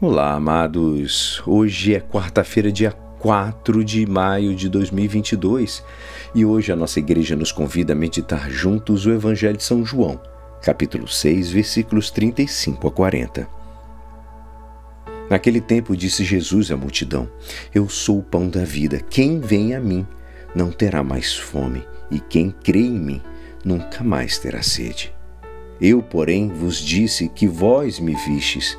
Olá, amados. Hoje é quarta-feira, dia 4 de maio de 2022 e hoje a nossa igreja nos convida a meditar juntos o Evangelho de São João, capítulo 6, versículos 35 a 40. Naquele tempo disse Jesus à multidão: Eu sou o pão da vida. Quem vem a mim não terá mais fome, e quem crê em mim nunca mais terá sede. Eu, porém, vos disse que vós me vistes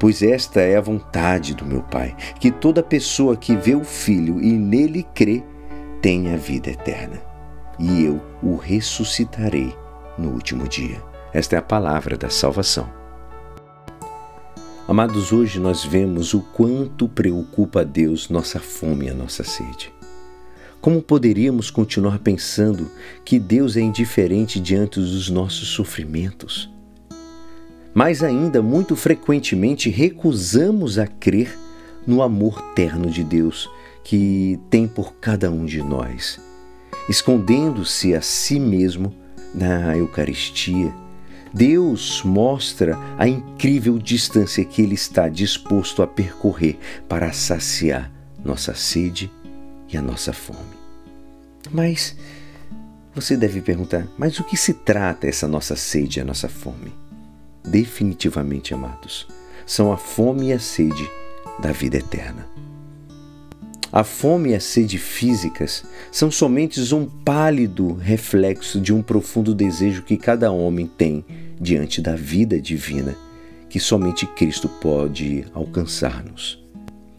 pois esta é a vontade do meu Pai, que toda pessoa que vê o Filho e nele crê tenha vida eterna. E eu o ressuscitarei no último dia. Esta é a palavra da salvação. Amados, hoje nós vemos o quanto preocupa a Deus nossa fome e a nossa sede. Como poderíamos continuar pensando que Deus é indiferente diante dos nossos sofrimentos? Mais ainda, muito frequentemente recusamos a crer no amor terno de Deus que tem por cada um de nós, escondendo-se a si mesmo na Eucaristia. Deus mostra a incrível distância que Ele está disposto a percorrer para saciar nossa sede e a nossa fome. Mas você deve perguntar: mas o que se trata essa nossa sede e a nossa fome? Definitivamente amados, são a fome e a sede da vida eterna. A fome e a sede físicas são somente um pálido reflexo de um profundo desejo que cada homem tem diante da vida divina, que somente Cristo pode alcançar-nos.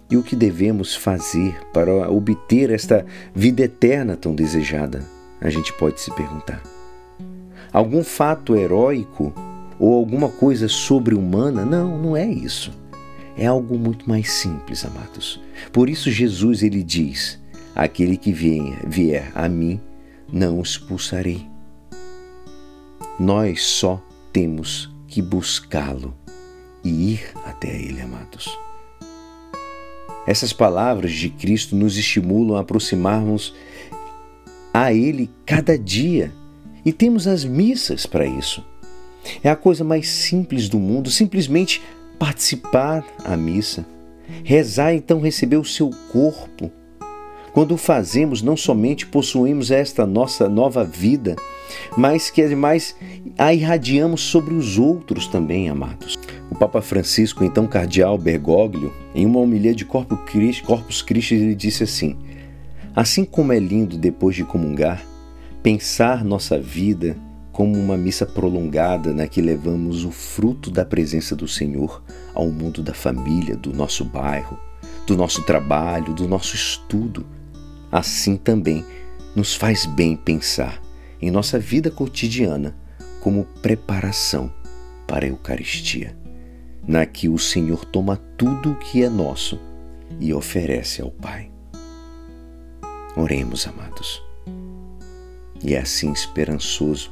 E o que devemos fazer para obter esta vida eterna tão desejada? A gente pode se perguntar. Algum fato heróico ou alguma coisa sobre-humana. Não, não é isso. É algo muito mais simples, amados. Por isso Jesus ele diz: aquele que vier, vier a mim, não o expulsarei. Nós só temos que buscá-lo e ir até ele, amados. Essas palavras de Cristo nos estimulam a aproximarmos a Ele cada dia e temos as missas para isso. É a coisa mais simples do mundo, simplesmente participar à missa. Rezar então receber o seu corpo. Quando o fazemos, não somente possuímos esta nossa nova vida, mas que ademais a irradiamos sobre os outros também, amados. O Papa Francisco, então cardeal Bergoglio, em uma homilia de Corpus Christi, ele disse assim: Assim como é lindo depois de comungar, pensar nossa vida como uma missa prolongada na que levamos o fruto da presença do Senhor ao mundo da família, do nosso bairro, do nosso trabalho, do nosso estudo. Assim também nos faz bem pensar em nossa vida cotidiana como preparação para a Eucaristia, na que o Senhor toma tudo o que é nosso e oferece ao Pai. Oremos, amados. E é assim esperançoso